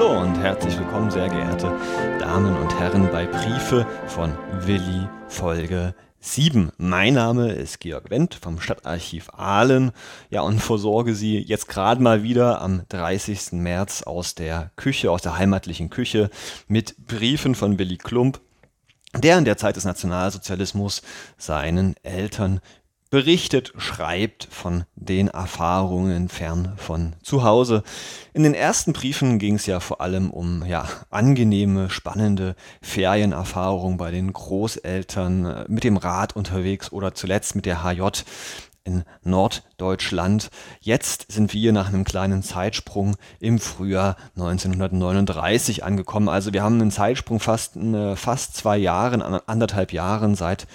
Hallo und herzlich willkommen, sehr geehrte Damen und Herren, bei Briefe von Willi Folge 7. Mein Name ist Georg Wendt vom Stadtarchiv Aalen. Ja, und versorge Sie jetzt gerade mal wieder am 30. März aus der Küche, aus der heimatlichen Küche mit Briefen von Willi Klump, der in der Zeit des Nationalsozialismus seinen Eltern berichtet, schreibt von den Erfahrungen fern von zu Hause. In den ersten Briefen ging es ja vor allem um ja, angenehme, spannende Ferienerfahrungen bei den Großeltern, äh, mit dem Rad unterwegs oder zuletzt mit der HJ in Norddeutschland. Jetzt sind wir nach einem kleinen Zeitsprung im Frühjahr 1939 angekommen. Also wir haben einen Zeitsprung fast, äh, fast zwei Jahren, anderthalb Jahren seit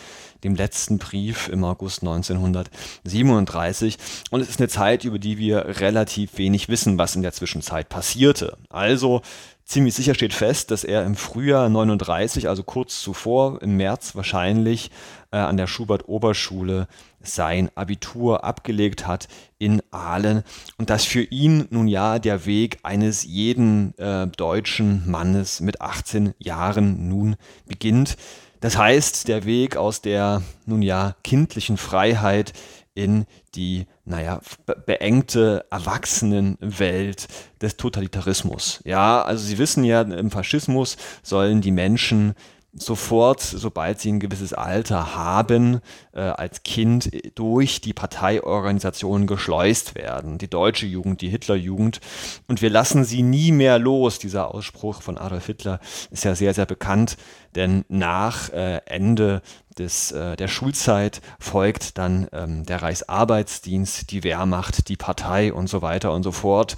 dem letzten Brief im August 1937. Und es ist eine Zeit, über die wir relativ wenig wissen, was in der Zwischenzeit passierte. Also ziemlich sicher steht fest, dass er im Frühjahr 39, also kurz zuvor, im März wahrscheinlich, äh, an der Schubert-Oberschule sein Abitur abgelegt hat in Aalen und dass für ihn nun ja der Weg eines jeden äh, deutschen Mannes mit 18 Jahren nun beginnt. Das heißt, der Weg aus der nun ja kindlichen Freiheit in die, naja, beengte Erwachsenenwelt des Totalitarismus. Ja, also Sie wissen ja, im Faschismus sollen die Menschen sofort, sobald sie ein gewisses Alter haben, äh, als Kind durch die Parteiorganisation geschleust werden. Die deutsche Jugend, die Hitlerjugend. Und wir lassen sie nie mehr los. Dieser Ausspruch von Adolf Hitler ist ja sehr, sehr bekannt, denn nach äh, Ende des, äh, der Schulzeit folgt dann ähm, der Reichsarbeitsdienst, die Wehrmacht, die Partei und so weiter und so fort.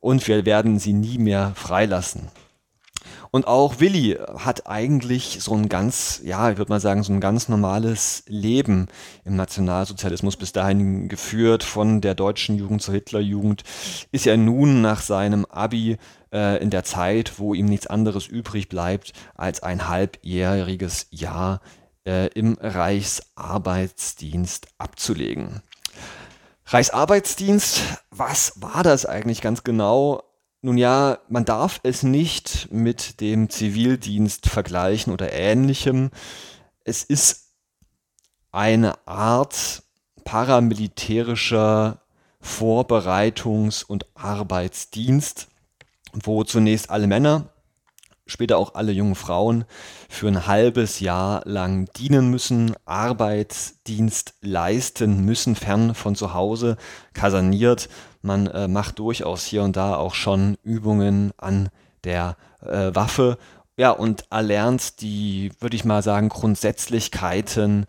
Und wir werden sie nie mehr freilassen. Und auch Willi hat eigentlich so ein ganz, ja, ich würde mal sagen, so ein ganz normales Leben im Nationalsozialismus bis dahin geführt, von der deutschen Jugend zur Hitlerjugend. Ist ja nun nach seinem Abi äh, in der Zeit, wo ihm nichts anderes übrig bleibt, als ein halbjähriges Jahr äh, im Reichsarbeitsdienst abzulegen. Reichsarbeitsdienst, was war das eigentlich ganz genau? Nun ja, man darf es nicht mit dem Zivildienst vergleichen oder ähnlichem. Es ist eine Art paramilitärischer Vorbereitungs- und Arbeitsdienst, wo zunächst alle Männer später auch alle jungen Frauen für ein halbes Jahr lang dienen müssen, Arbeitsdienst leisten müssen, fern von zu Hause, kaserniert. Man äh, macht durchaus hier und da auch schon Übungen an der äh, Waffe. Ja, und erlernt die, würde ich mal sagen, Grundsätzlichkeiten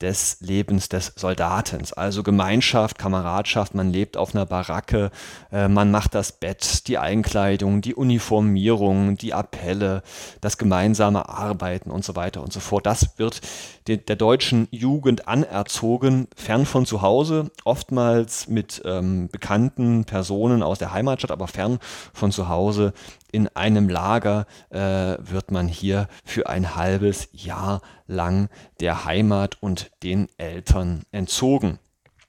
des Lebens des Soldatens. Also Gemeinschaft, Kameradschaft, man lebt auf einer Baracke, äh, man macht das Bett, die Einkleidung, die Uniformierung, die Appelle, das gemeinsame Arbeiten und so weiter und so fort. Das wird de der deutschen Jugend anerzogen, fern von zu Hause, oftmals mit ähm, bekannten Personen aus der Heimatstadt, aber fern von zu Hause in einem Lager äh, wird man hier für ein halbes Jahr lang der Heimat und den Eltern entzogen.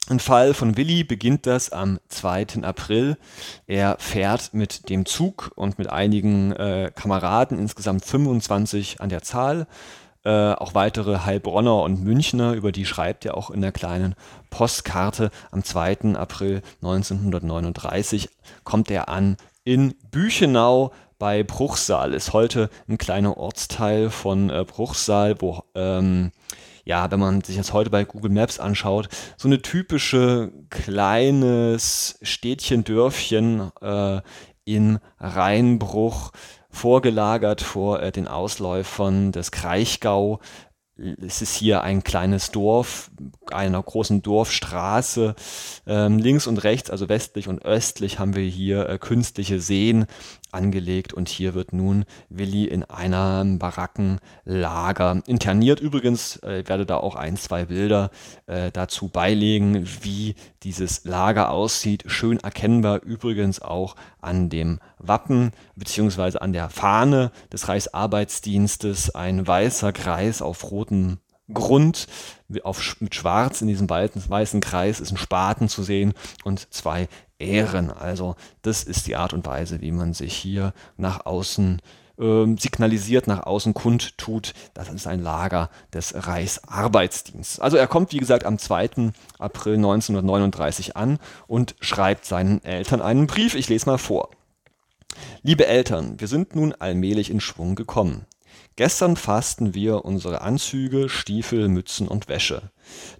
Im Fall von Willi beginnt das am 2. April. Er fährt mit dem Zug und mit einigen äh, Kameraden, insgesamt 25 an der Zahl, äh, auch weitere Heilbronner und Münchner, über die schreibt er auch in der kleinen Postkarte. Am 2. April 1939 kommt er an in Büchenau bei Bruchsal ist. Heute ein kleiner Ortsteil von äh, Bruchsal, wo ähm, ja, wenn man sich das heute bei Google Maps anschaut, so eine typische kleines Städtchen, Dörfchen äh, in Rheinbruch, vorgelagert vor äh, den Ausläufern des Kraichgau, es ist hier ein kleines Dorf, einer großen Dorfstraße. Ähm, links und rechts, also westlich und östlich, haben wir hier äh, künstliche Seen angelegt und hier wird nun Willi in einem Barackenlager interniert. Übrigens äh, werde da auch ein, zwei Bilder äh, dazu beilegen, wie dieses Lager aussieht. Schön erkennbar übrigens auch an dem Wappen bzw. an der Fahne des Reichsarbeitsdienstes ein weißer Kreis auf rotem Grund auf, mit Schwarz in diesem weißen Kreis ist ein Spaten zu sehen und zwei Ähren. Also das ist die Art und Weise, wie man sich hier nach außen ähm, signalisiert, nach außen kundtut, das ist ein Lager des Reichsarbeitsdienstes. Also er kommt, wie gesagt, am 2. April 1939 an und schreibt seinen Eltern einen Brief. Ich lese mal vor. Liebe Eltern, wir sind nun allmählich in Schwung gekommen. Gestern fassten wir unsere Anzüge, Stiefel, Mützen und Wäsche.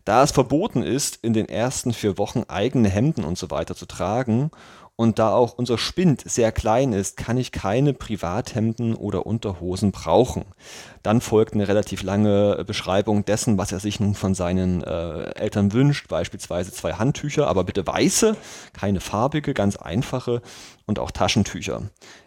Da es verboten ist, in den ersten vier Wochen eigene Hemden weiter zu tragen und da auch unser Spind sehr klein ist, kann ich keine Privathemden oder Unterhosen brauchen. Dann folgt eine relativ lange Beschreibung dessen, was er sich nun von seinen äh, Eltern wünscht, beispielsweise zwei Handtücher, aber bitte weiße, keine farbige, ganz einfache und auch Taschentücher.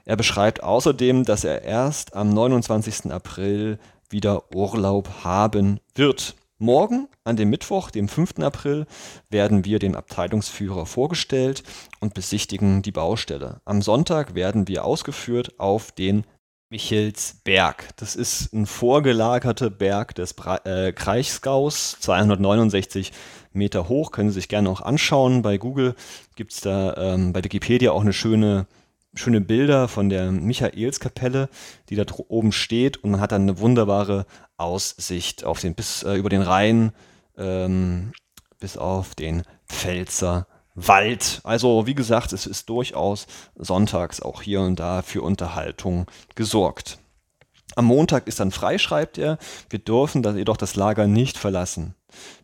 Er beschreibt außerdem, dass er erst am 29. April wieder Urlaub haben wird. Morgen, an dem Mittwoch, dem 5. April, werden wir dem Abteilungsführer vorgestellt und besichtigen die Baustelle. Am Sonntag werden wir ausgeführt auf den Michelsberg. Das ist ein vorgelagerter Berg des äh, Kraichgaus, 269 Meter hoch. Können Sie sich gerne auch anschauen. Bei Google gibt es da ähm, bei Wikipedia auch eine schöne schöne Bilder von der Michaelskapelle, die da oben steht und man hat dann eine wunderbare Aussicht auf den bis äh, über den Rhein ähm, bis auf den Pfälzer Wald. Also wie gesagt, es ist durchaus sonntags auch hier und da für Unterhaltung gesorgt. Am Montag ist dann frei, schreibt er. Wir dürfen jedoch das Lager nicht verlassen.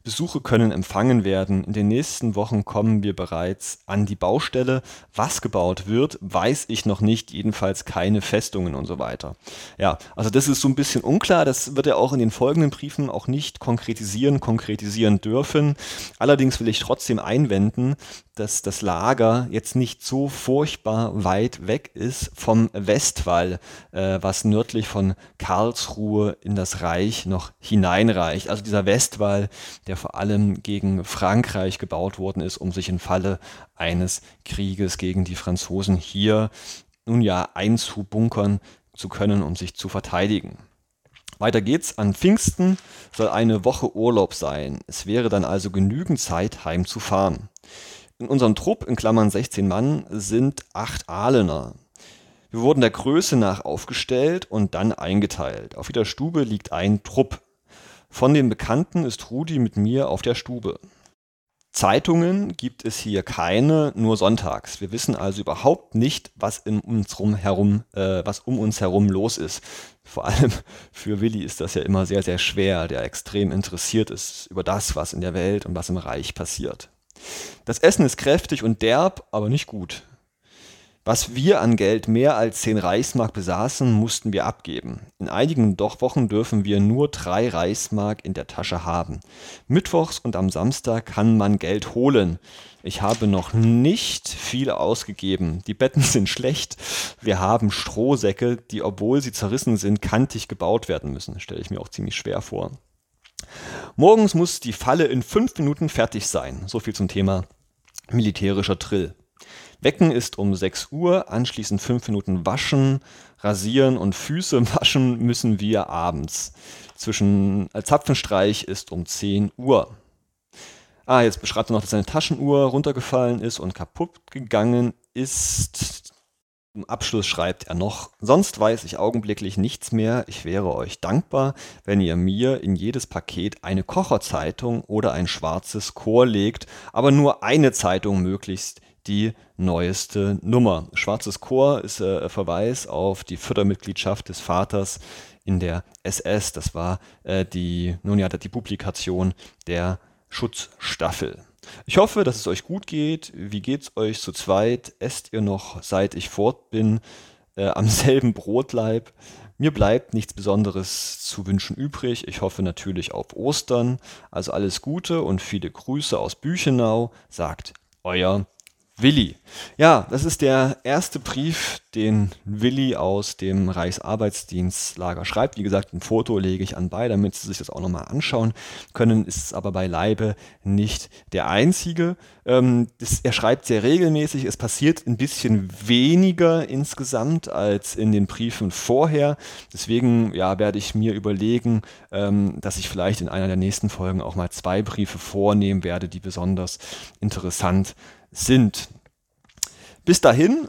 Besuche können empfangen werden. In den nächsten Wochen kommen wir bereits an die Baustelle. Was gebaut wird, weiß ich noch nicht. Jedenfalls keine Festungen und so weiter. Ja, also das ist so ein bisschen unklar. Das wird er auch in den folgenden Briefen auch nicht konkretisieren, konkretisieren dürfen. Allerdings will ich trotzdem einwenden, dass das Lager jetzt nicht so furchtbar weit weg ist vom Westwall, äh, was nördlich von Karlsruhe in das Reich noch hineinreicht. Also dieser Westwall, der vor allem gegen Frankreich gebaut worden ist, um sich im Falle eines Krieges gegen die Franzosen hier nun ja einzubunkern zu können, um sich zu verteidigen. Weiter geht's. An Pfingsten soll eine Woche Urlaub sein. Es wäre dann also genügend Zeit, heimzufahren. In unserem Trupp, in Klammern 16 Mann, sind acht Ahlener. Wir wurden der Größe nach aufgestellt und dann eingeteilt. Auf jeder Stube liegt ein Trupp. Von den Bekannten ist Rudi mit mir auf der Stube. Zeitungen gibt es hier keine, nur sonntags. Wir wissen also überhaupt nicht, was, in uns herum, äh, was um uns herum los ist. Vor allem für Willi ist das ja immer sehr, sehr schwer, der extrem interessiert ist über das, was in der Welt und was im Reich passiert. Das Essen ist kräftig und derb, aber nicht gut. Was wir an Geld mehr als 10 Reichsmark besaßen, mussten wir abgeben. In einigen Wochen dürfen wir nur 3 Reichsmark in der Tasche haben. Mittwochs und am Samstag kann man Geld holen. Ich habe noch nicht viel ausgegeben. Die Betten sind schlecht. Wir haben Strohsäcke, die, obwohl sie zerrissen sind, kantig gebaut werden müssen. Stelle ich mir auch ziemlich schwer vor. Morgens muss die Falle in fünf Minuten fertig sein. So viel zum Thema militärischer Drill. Wecken ist um 6 Uhr, anschließend 5 Minuten waschen, rasieren und Füße waschen müssen wir abends. Zwischen äh, Zapfenstreich ist um 10 Uhr. Ah, jetzt beschreibt er noch, dass seine Taschenuhr runtergefallen ist und kaputt gegangen ist. Zum Abschluss schreibt er noch, sonst weiß ich augenblicklich nichts mehr. Ich wäre euch dankbar, wenn ihr mir in jedes Paket eine Kocherzeitung oder ein schwarzes Chor legt, aber nur eine Zeitung möglichst, die neueste Nummer. Schwarzes Chor ist äh, Verweis auf die Fördermitgliedschaft des Vaters in der SS. Das war äh, die, nun ja, die Publikation der Schutzstaffel. Ich hoffe, dass es euch gut geht. Wie geht's euch zu zweit? Esst ihr noch, seit ich fort bin, äh, am selben Brotleib? Mir bleibt nichts Besonderes zu wünschen übrig. Ich hoffe natürlich auf Ostern. Also alles Gute und viele Grüße aus Büchenau, sagt euer Willi. Ja, das ist der erste Brief, den Willi aus dem Reichsarbeitsdienstlager schreibt. Wie gesagt, ein Foto lege ich anbei, damit Sie sich das auch nochmal anschauen können. Ist es aber beileibe nicht der einzige. Ähm, das, er schreibt sehr regelmäßig. Es passiert ein bisschen weniger insgesamt als in den Briefen vorher. Deswegen ja, werde ich mir überlegen, ähm, dass ich vielleicht in einer der nächsten Folgen auch mal zwei Briefe vornehmen werde, die besonders interessant sind. Bis dahin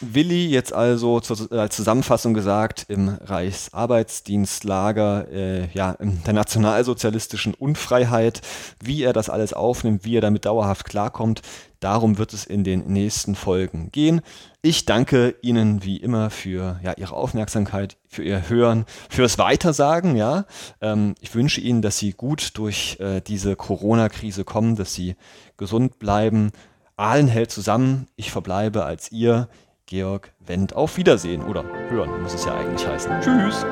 Willi jetzt also zur, als Zusammenfassung gesagt im Reichsarbeitsdienstlager, äh, ja, in der nationalsozialistischen Unfreiheit, wie er das alles aufnimmt, wie er damit dauerhaft klarkommt, darum wird es in den nächsten Folgen gehen. Ich danke Ihnen wie immer für ja, Ihre Aufmerksamkeit, für Ihr Hören, fürs Weitersagen. Ja, ähm, ich wünsche Ihnen, dass Sie gut durch äh, diese Corona-Krise kommen, dass Sie gesund bleiben. Ahlen hält zusammen. Ich verbleibe als Ihr Georg Wendt. Auf Wiedersehen oder hören muss es ja eigentlich heißen. Tschüss.